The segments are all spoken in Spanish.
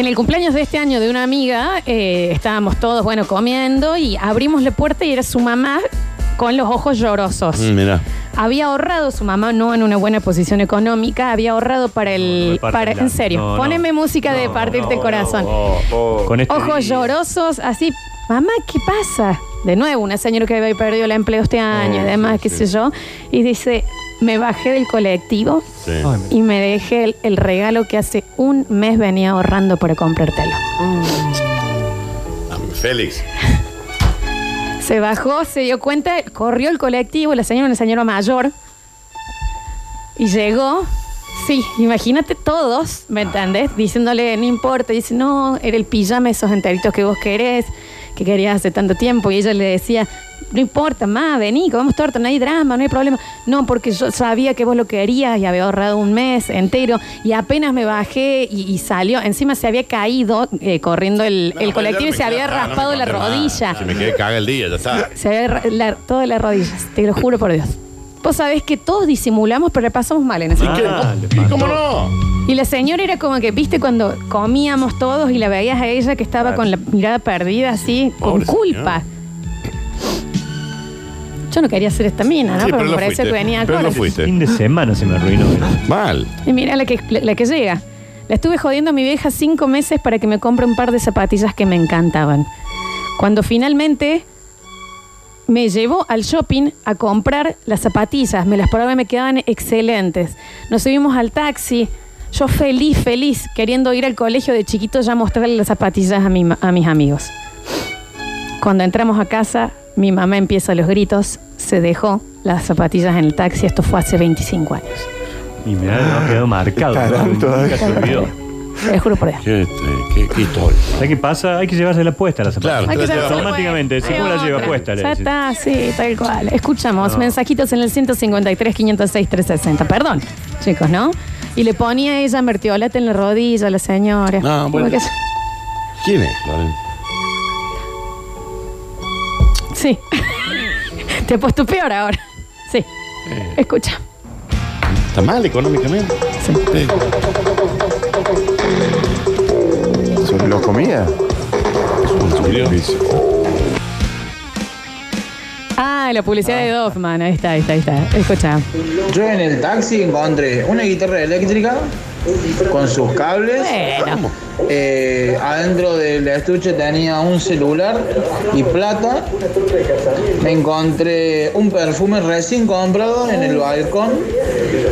En el cumpleaños de este año de una amiga, eh, estábamos todos, bueno, comiendo y abrimos la puerta y era su mamá con los ojos llorosos. Mm, Mira. Había ahorrado su mamá, no en una buena posición económica, había ahorrado para No, el. para, en serio, No, no. poneme música de No, partirte el no, corazón. Con este Ojos llorosos, así, mamá, ¿qué pasa? De nuevo, una señora que había perdido el empleo este año, y Oh, demás, sí, qué sí. sé yo, y dice, me bajé del colectivo Sí. Y me dejé el, el regalo que hace un mes venía ahorrando para comprártelo. Ah, Félix. Se bajó, se dio cuenta, corrió el colectivo, la señora, una señora mayor, y llegó. Sí, imagínate todos, ¿me entendés? Diciéndole, no importa, dice, no, era el pijama, esos enteritos que vos querés, que querías hace tanto tiempo, y ella le decía, no importa, más, vení, comemos torta, no hay drama, no hay problema. No, porque yo sabía que vos lo querías y había ahorrado un mes entero, y apenas me bajé y, y salió, encima se había caído eh, corriendo el, No, el pero colectivo y se había no raspado la rodilla. Si me quedé caga el día, ya está. Se había la- todas las rodillas, te lo juro por Dios. Vos sabés que todos disimulamos, pero le pasamos mal en ese Ah, momento. le ¿Y cómo no? Y la señora era como que, viste, cuando comíamos todos y la veías a ella que estaba con la mirada perdida, así, con culpa. Yo no quería hacer esta mina, ¿no? Sí, pero me lo parecía fuiste. que venía Pero con no fuiste. Fin de semana se me arruinó. Mal. Y mira la que, la, la que llega. La estuve jodiendo a mi vieja cinco meses para que me compre un par de zapatillas que me encantaban. Cuando finalmente me llevó al shopping a comprar las zapatillas, me las probé, me quedaban excelentes. Nos subimos al taxi, yo feliz, feliz, queriendo ir al colegio de chiquito ya a mostrarle las zapatillas a, mi ma- a mis amigos. Cuando entramos a casa, mi mamá empieza los gritos, se dejó las zapatillas en el taxi, esto fue hace 25 años. Y me ha quedado marcado. Te juro por Dios. Qué, qué, qué historia. ¿Sabes qué pasa? Hay que llevarse la puesta a la zapatilla. Claro. Hay que Entonces, saber automáticamente, si si hay uno la lleva otra. puesta, le Ya decís. está, sí, tal cual. Escuchamos No. mensajitos en el 153, 506, 360. Perdón, chicos, ¿no? Y le ponía ella mertiolate en la rodilla a la señora. No, bueno. Que- ¿Quién es, Florencia? Sí. Te he puesto peor ahora. Sí. Eh, Escucha. ¿Está mal económicamente? Sí. Sí. ¿Sobre los comida? Subió. Ah, la publicidad de Doffman. Ahí está, ahí está, ahí está. Escucha. Yo en el taxi encontré una guitarra eléctrica con sus cables. Bueno. Eh, adentro del estuche tenía un celular y plata. Me encontré un perfume recién comprado en el balcón,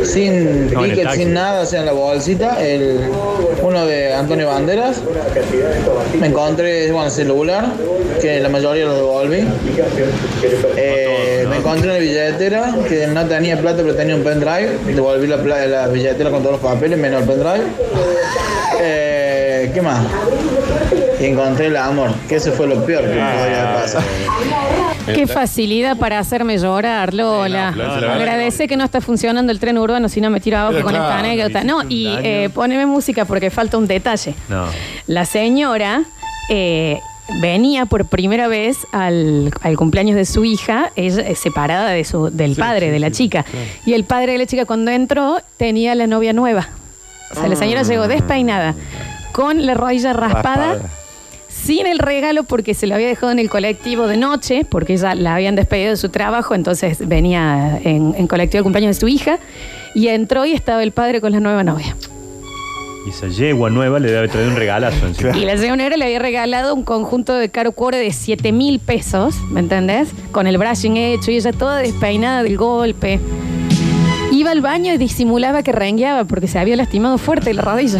sin No, ticket, sin nada, o sea, en la bolsita, el, uno de Antonio Banderas. Me encontré bueno, celular, que la mayoría lo devolví. Eh, me encontré una billetera que no tenía plata, pero tenía un pendrive. Devolví la, billetera con todos los papeles, menos el pendrive. Eh, ¿Qué más? Y encontré el amor, que eso fue lo peor que me podía pasar. Qué facilidad para hacerme llorar, Lola. Agradece que no está funcionando el tren urbano, si no me tiro abajo Pero con esta anécdota. No, y eh, poneme música porque falta un detalle. No. La señora eh, venía por primera vez al, al cumpleaños de su hija, ella es separada de su, del padre, de la chica. Y el padre de la chica cuando entró tenía la novia nueva. O sea, la señora llegó despeinada, con la rodilla raspada, Raspada. sin el regalo porque se lo había dejado en el colectivo de noche, porque ella la habían despedido de su trabajo, entonces venía en, en colectivo de cumpleaños de su hija, y entró y estaba el padre con la nueva novia. Y esa yegua nueva le debe traído un regalazo encima. Y la señora le había regalado un conjunto de caro cuore de 7 mil pesos, ¿me entendés? Con el brushing hecho y ella toda despeinada del golpe. Iba al baño y disimulaba que rengueaba porque se había lastimado fuerte la rodilla.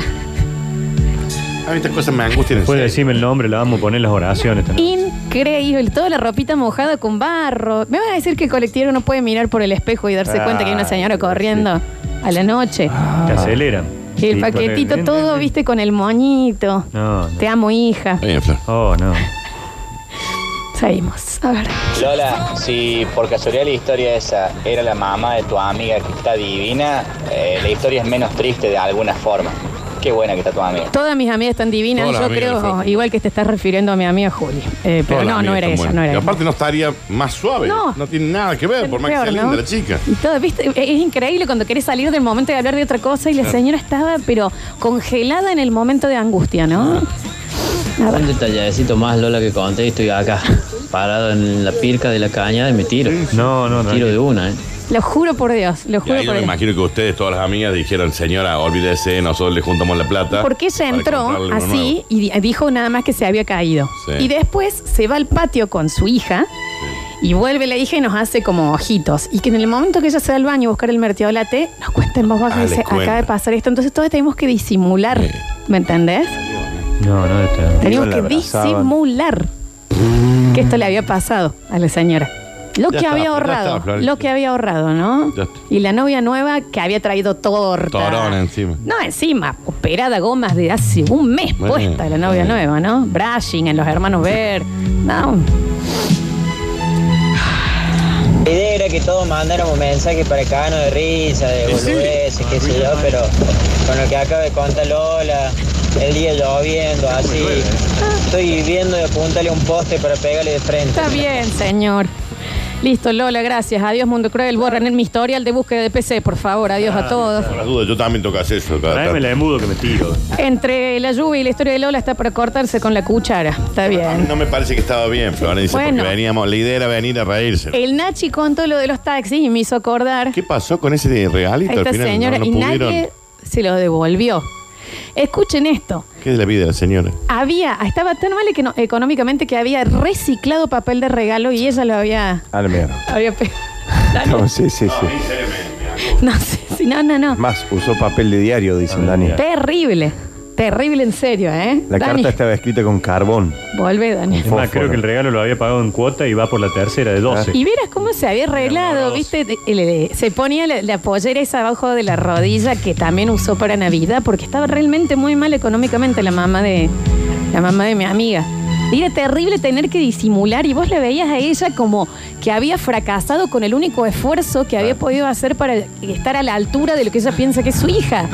A mí estas cosas me angustian. serio. decirme el nombre, la vamos a poner en las oraciones también. Increíble, toda la ropita mojada con barro. ¿Me vas a decir que el colectivo no puede mirar por el espejo y darse Ah, cuenta que hay una señora corriendo a la noche? Te aceleran. Y el con paquetito el- todo, viste, con el moñito. No, no. Te amo, hija. Está bien, Flor. Oh, no. Seguimos. A ver. Lola, si por casualidad la historia esa era la mamá de tu amiga que está divina, eh, la historia es menos triste de alguna forma. Qué buena que está tu amiga. Todas mis amigas están divinas, Todas las yo amigas creo, igual que te estás refiriendo a mi amiga Juli. Eh, pero Todas las no, no amigas era están ella, buenas. no era Y aparte no estaría más suave. No. No, tiene nada que ver, por más que Peor, sea ¿no? linda la chica. Y todo, ¿viste? Es increíble cuando querés salir del momento de hablar de otra cosa y la señora estaba, pero congelada en el momento de angustia, ¿no? A ver. Un detallecito más, Lola, que conté. Estoy acá, parado en la pirca de la caña y me tiro. No, no, no. Tiro de una, ¿eh? Lo juro por Dios, lo Y juro ahí yo por me Dios. imagino que ustedes, todas las amigas, dijeron, señora, olvídese, nosotros le juntamos la plata. Porque ella para entró uno así nuevo". y di- dijo nada más que se había caído. Sí. Y después se va al patio con su hija y vuelve la hija y nos hace como ojitos. Y que en el momento que ella se va al baño a buscar el mertiolate, nos cuenta en voz baja Ah, y les dice, cuenta. acaba de pasar esto. Entonces todos tenemos que disimular. Sí. ¿Me entendés? No, no, este- Teníamos la que abrazaban. disimular que esto le había pasado a la señora. Lo Ya que está, había ya ahorrado, está, Florencia. lo que había ahorrado, ¿no? Ya está. Y la novia nueva que había traído torta. Torón encima. No, encima, operada gomas de hace un mes Bueno, puesta la novia bueno. nueva, ¿no? Brushing en los hermanos Ver. No, La idea era que todos mandáramos mensajes para cagarnos de risa, de sí. boludeces, qué sé yo, pero con lo que acaba de contar Lola, el día lloviendo, así, estoy viendo de apuntarle un poste para pegarle de frente. está bien, señor. Listo, Lola, gracias. Adiós, Mundo Cruel. Borren en mi historial de búsqueda de PC, por favor. Adiós a todos. Por las dudas, yo también tocas eso. cada Tráeme tanto. la de mudo que me tiro. Entre la lluvia y la historia de Lola está para cortarse con la cuchara. Está bien. No me parece que estaba bien, Florencia, Bueno. porque veníamos, la idea era venir a reírse. El Nachi contó lo de los taxis y me hizo acordar ¿Qué pasó con ese regalito? a esta Al final señora no, no y pudieron. nadie se lo devolvió. Escuchen esto. ¿Qué es de la vida de la señora? Había, estaba tan mal econo- económicamente que había reciclado papel de regalo y ella lo había. A la mierda. había pe- No, sí, sí, sí. no sé, si no, no, no. Más, usó papel de diario, dicen Ah, Dani. Terrible. Terrible en serio, ¿eh? La Dani, carta estaba escrita con carbón. Vuelve, Dani. Es más, Fósforo. creo que el regalo lo había pagado en cuota y va por la tercera de 12. Y vieras cómo se había arreglado, ¿viste? Se ponía la, la pollera esa abajo de la rodilla que también usó para Navidad porque estaba realmente muy mal económicamente la mamá de la mamá de mi amiga. Y era terrible tener que disimular y vos le veías a ella como que había fracasado con el único esfuerzo que había podido hacer para estar a la altura de lo que ella piensa que es su hija.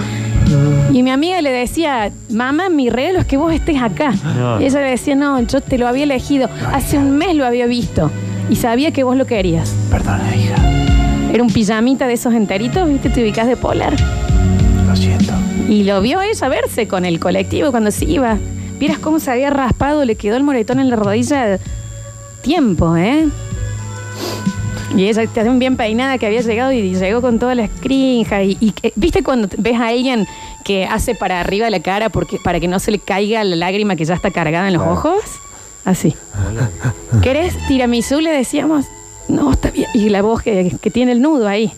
Y mi amiga le decía, mamá, mi regalo es que vos estés acá. No. Y ella le decía, no, yo te lo había elegido. Hace un mes lo había visto. Y sabía que vos lo querías. Perdona, hija. Era un pijamita de esos enteritos, ¿viste? Te ubicás de polar. Lo siento. Y lo vio ella verse con el colectivo cuando se iba. Vieras cómo se había raspado, le quedó el moretón en la rodilla. Tiempo, ¿eh? Y ella está bien peinada que había llegado y llegó con todas las crinjas. Y, y que- ¿viste cuando ves a alguien que hace para arriba la cara porque, para que no se le caiga la lágrima que ya está cargada en los Claro. ojos? Así. ¿Querés tiramisú? Le decíamos. No, está bien. Y la voz que, que tiene el nudo ahí.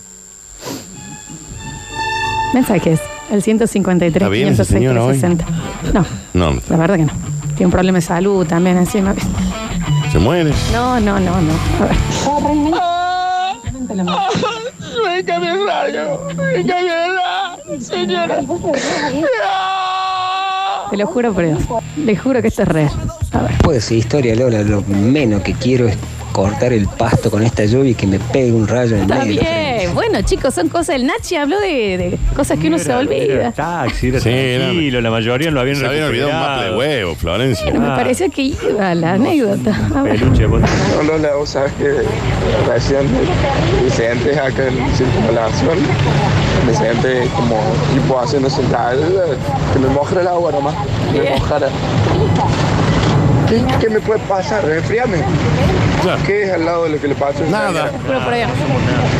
Mensajes. El 153, ¿Está bien esa 506, señora hoy? 360. No, No, no, la verdad que no. Tiene un problema de salud también encima. se muere. No, no, no, no. A ver. Venga, mi rayo, venga, mi señora. Te lo juro por Dios. Le juro que esto es real. A ver. Pues historia, Lola, lo menos que quiero es cortar el pasto con esta lluvia y que me pegue un rayo en Está medio. Bueno, chicos, son cosas. El Nachi habló de, de cosas que uno se olvida. Era taxi, era Sí, era- tranquilo, la mayoría lo habían Se habían olvidado un mapa de recuperado. huevo, Florencia. Pero me Ah. parecía que iba la anécdota. Peluche, vos- No, Lola, vos sabes que recién Vicente acá en circunvalación, me senté como tipo haciendo sentadilla, que me mojara el agua nomás, que me mojara. ¿Qué, qué me puede pasar? Resfriame. Claro. ¿Qué es al lado de lo que le pasó? Nada.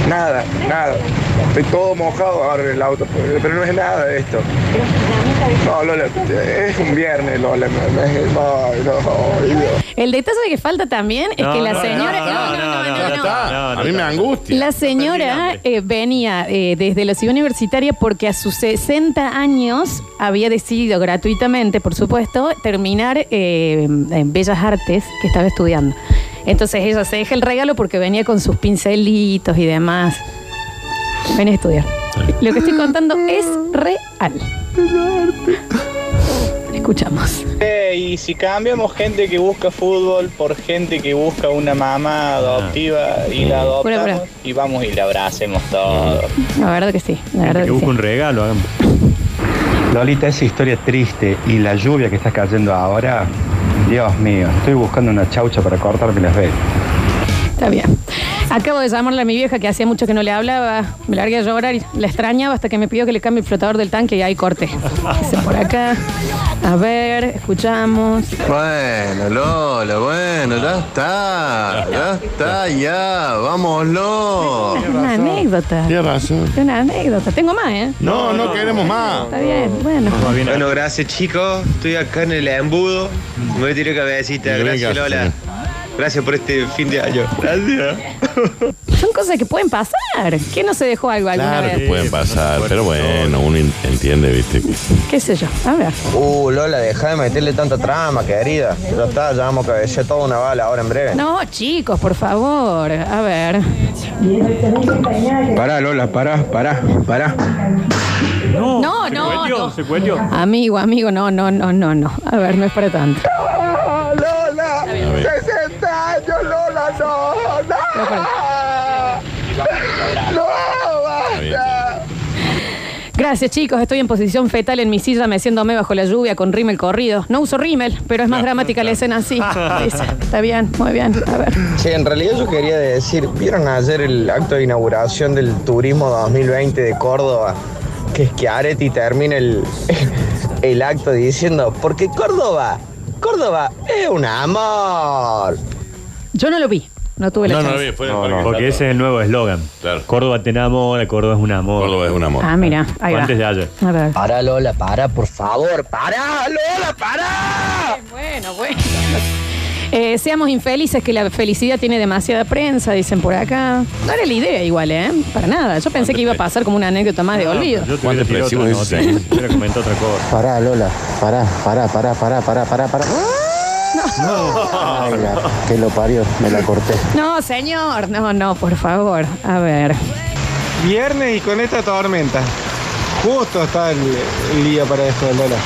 Nada, nada. Estoy todo mojado ahora en el auto, pero no es nada de esto. No, Lola, es un viernes, Lola. No, no, es- no. El detalle que falta también es No, que la no, señora. no, No, no, no, no, no, no, Ya no. está. no, no, a mí me no. angustia. La señora eh, venía eh, desde la ciudad universitaria porque a sus 60 años había decidido gratuitamente, por supuesto, terminar eh, en Bellas Artes que estaba estudiando. Entonces ella se deja el regalo porque venía con sus pincelitos y demás. Ven a estudiar. Lo que estoy contando es real. Escuchamos. Eh, y si cambiamos gente que busca fútbol por gente que busca una mamá adoptiva y la Pura, adoptamos pura. y vamos y la abracemos todos. La verdad que sí. La verdad que que busca sí. un regalo, hagamos. Lolita, esa historia triste y la lluvia que está cayendo ahora, Dios mío, estoy buscando una chaucha para cortarme las venas. Está bien. Acabo de llamarle a mi vieja que hacía mucho que no le hablaba. Me largué a llorar y la extrañaba hasta que me pidió que le cambie el flotador del tanque y ahí corté. Dice por acá. A ver, escuchamos. Bueno, Lola, bueno, ya está, ya está, ya, vámonos. Una anécdota. Tienes razón. Una anécdota. Tengo más, ¿eh? No, no queremos más. Está bien, bueno. Bueno, gracias chicos. Estoy acá en el embudo. Me voy a tirar cabecita. Gracias Lola. Gracias por este fin de año. Gracias. Son cosas que pueden pasar. ¿Quién no se dejó algo alguna Claro vez? que pueden pasar, pero bueno, uno in- entiende, viste. que- ¿Qué sé yo? A ver. Uh, Lola, deja de meterle tanta trama, querida. Ya está, ya vamos a cabecear toda una bala ahora en breve. No, chicos, por favor. A ver. Pará, Lola, pará, pará, pará. No, no, no. Amigo, amigo, no, no, no, no, no. A ver, no es para tanto. Lola, 60 años, Lola, no, no. No, basta. Gracias, chicos. Estoy en posición fetal en mi silla, meciéndome bajo la lluvia con rímel corrido. No uso rímel, pero es más dramática la escena así. Dice. Está bien, muy bien. A ver. Che, en realidad yo quería decir, ¿vieron ayer el acto de inauguración del Turismo 2020 de Córdoba? Que es que Areti termina el, el acto diciendo, porque Córdoba, Córdoba es un amor. Yo no lo vi. No tuve la No, no chance. vi, fue No, fue- no, porque ese es el nuevo eslogan. Claro. Córdoba te enamora, Córdoba es un amor. Córdoba es un amor. Ah, mira, ahí va. Antes de ayer. A ver. Para Lola, para, por favor, para Lola, para. Bueno, bueno. Eh, seamos infelices, que la felicidad tiene demasiada prensa, dicen por acá. No era la idea igual, ¿eh? Para nada. Yo pensé que iba a pasar como una anécdota más de olvido. Yo te ¿Cuánto hubiera tirado expresivo otra es ese nota. Hubiera comentado otra cosa. Pará, Lola, pará, pará, pará, pará, pará, pará, pará. Ay, la que lo parió, me la corté. No, señor. No, no, por favor. A ver. Viernes y con esta tormenta. Justo está el, el día para esto, Lola.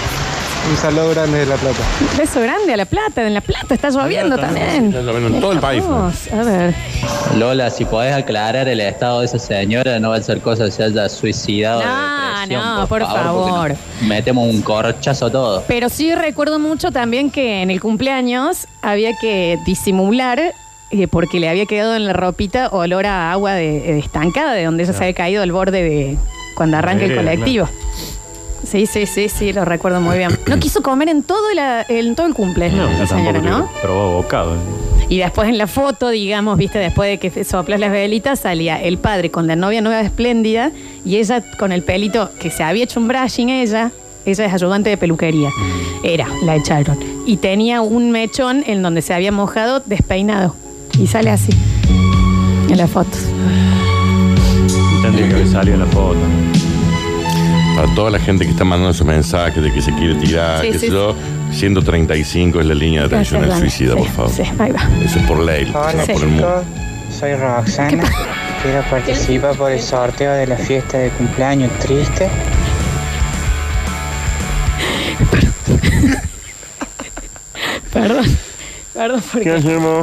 Un saludo grande de La Plata. Beso grande a La Plata. En La Plata está lloviendo también. Está lloviendo en todo el país. Vamos, A ver. Lola, si podés aclarar el estado de esa señora, no va a ser cosa que se haya suicidado. de No, depresión, no, por favor. Metemos un corchazo todo. Pero sí recuerdo mucho también que en el cumpleaños había que disimular eh, porque le había quedado en la ropita olor a agua de, de estancada, de donde ella se había caído al borde de cuando arranca el colectivo. Sí, sí, sí, sí, lo recuerdo muy bien. No quiso comer en todo, la- en todo el cumple, No, la señora, ¿no? probó bocado. Y después en la foto, digamos, viste, después de que soplas las velitas, salía el padre con la novia nueva espléndida y ella con el pelito que se había hecho un brushing ella. Ella es ayudante de peluquería. Era, la echaron. Y tenía un mechón en donde se había mojado despeinado. Y sale así. En las fotos. Tendría que haber salido en la foto. Para toda la gente que está mandando esos mensajes de que se quiere tirar, Sí, que sí, sé yo, 135 es la línea de atención al suicida, por favor. Sí, sí, ahí va. Eso es por ley. Hola por el mundo. chicos, soy Roxana. Quiero participar por el sorteo de la fiesta de cumpleaños triste. Perdón. Perdón porque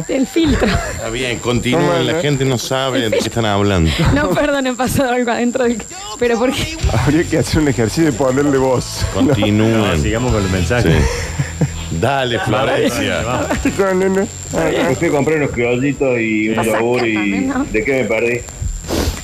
el filtro. Está bien, continúen, la gente no sabe de qué están hablando. No, perdón, he pasado algo adentro del. Pero porque. Habría que hacer un ejercicio de ponerle voz. Continúen. No, sigamos con el mensaje. Sí. Dale, Florencia. Fui a comprar unos criollitos y un yogur y. ¿de qué me perdí?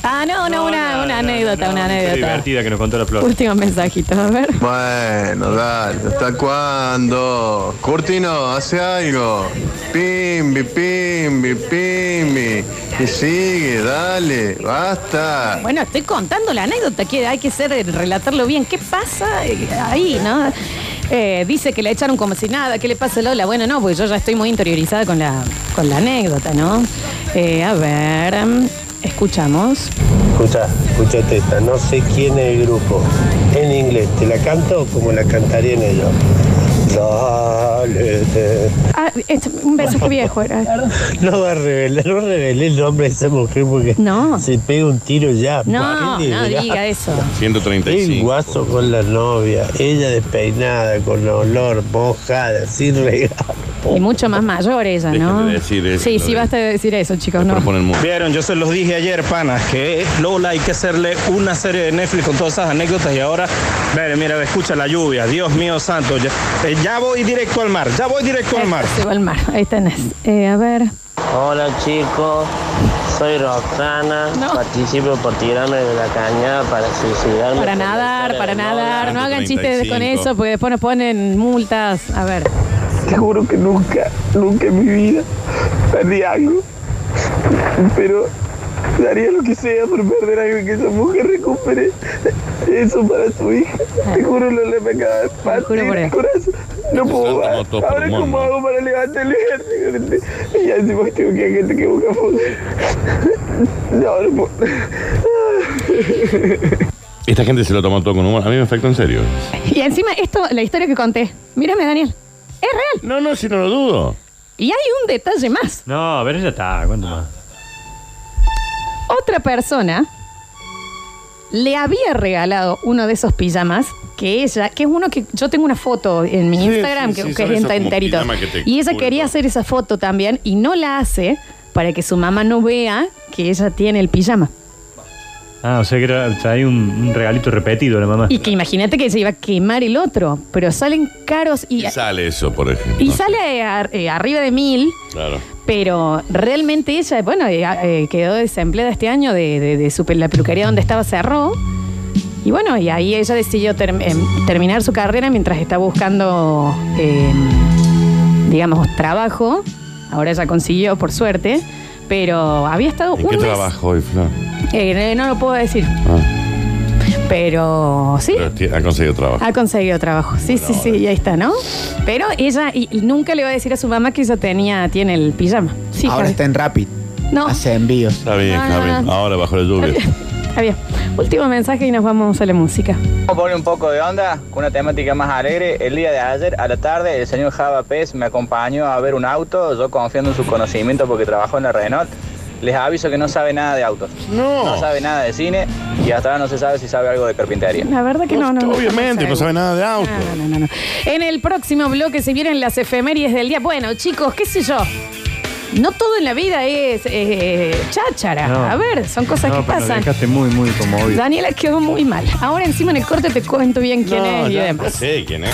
Ah, no, no, una, una anécdota, una Qué anécdota. divertida que nos contó la flor. Último mensajito, a ver. Bueno, dale, ¿hasta cuándo? Curtino, hace algo. Pimbi, pimbi, pimbi. Y sigue, dale, basta. Bueno, estoy contando la anécdota, que hay que ser, relatarlo bien. ¿Qué pasa ahí, no? Eh, dice que le echaron como si nada, ¿qué le pasa a Lola? Bueno, no, porque yo ya estoy muy interiorizada con la, con la anécdota, ¿no? Eh, a ver, escuchamos. Escucha, escúchate esta, no sé quién es el grupo. En inglés, ¿te la canto como la cantarían ellos? Dale, Ah, un beso que viejo era. No va a revelar, no revelé el nombre de esa mujer porque No. se pega un tiro ya. No, no diga eso. 135. El guaso con la novia, ella despeinada, con olor, mojada, sin regalo. Y mucho más mayor ella, ¿no? de decir eso, sí, sí, de- basta de decir eso, chicos, no. Proponen mucho. Vieron, yo se los dije ayer, panas, que Lola hay que hacerle una serie de Netflix con todas esas anécdotas y ahora, mire, mira, escucha la lluvia, Dios mío santo, ya, eh, ya voy directo al mar, ya voy directo al mar. Se va al mar, ahí tenés. Eh, a ver. Hola chicos, soy Roxana, participo por tirarme de la cañada para suicidarme. Para nadar, para nadar, no hagan chistes 135. con eso, porque después nos ponen multas. A ver. Te juro que nunca, nunca en mi vida perdí algo. Pero daría lo que sea por perder algo y que esa mujer recupere eso para su hija. Te juro, Lola, me acaba de partir el corazón. No puedo más. Ahora, ¿cómo hago para levantar el viernes? Y ya encima tengo que hay gente que busca fotos. No, no puedo. Esta gente se lo tomó todo con humor. A mí me afectó en serio. Y encima, esto, la historia que conté. Mírame, Daniel. Es real. No, no, si no lo dudo. Y hay un detalle más. No, a ver, ya está. ¿Cuánto más? Otra persona le había regalado uno de esos pijamas que ella, que es uno que yo tengo una foto en mi Sí, Instagram sí, que, sí, que son es esos como enterito. pijama que te Y ella cubre quería todo. hacer esa foto también y no la hace para que su mamá no vea que ella tiene el pijama. Ah, o sea que era, trae un, un regalito repetido la mamá. Y que imagínate que se iba a quemar el otro, pero salen caros y, Y sale eso, por ejemplo. y sale a- eh, arriba de mil. Claro. Pero realmente ella, bueno, eh, eh, quedó desempleada este año de, de- de su, pe- la peluquería donde estaba cerró. Y bueno, y ahí ella decidió term- em, terminar su carrera mientras está buscando, eh, digamos, trabajo. Ahora ya consiguió, por suerte. Pero había estado ¿En un qué mes. trabajo hoy, Flor? Eh, no lo puedo decir. Ah, Pero sí, pero ha conseguido trabajo. ha conseguido trabajo. Sí, sí, sí, y ahí está, ¿no? Pero ella y, y nunca le va a decir a su mamá que ella tenía, tiene el pijama. Sí, Ahora Javi. está en Rapid. No. Hace envíos. Está bien, está no, bien. Ahora bajo la lluvia. Está bien. Último mensaje y nos vamos a la música. Vamos a poner un poco de onda con una temática más alegre. El día de ayer, a la tarde, el señor Java Pez me acompañó a ver un auto, yo confiando en su conocimiento porque trabajó en la Renault. Les aviso que no sabe nada de autos. No. sabe nada de cine y hasta ahora no se sabe si sabe algo de carpintería. La verdad que no, no. Obviamente, no sabe nada de auto. No, no, no, no. En el próximo bloque se vienen las efemérides del día. Bueno, chicos, qué sé yo. No todo en la vida es eh, cháchara. No. A ver, son cosas No, que pero pasan. dejaste muy, muy conmovido. Daniela quedó muy mal. Ahora encima en el corte te cuento bien quién No, es y demás. sé quién es.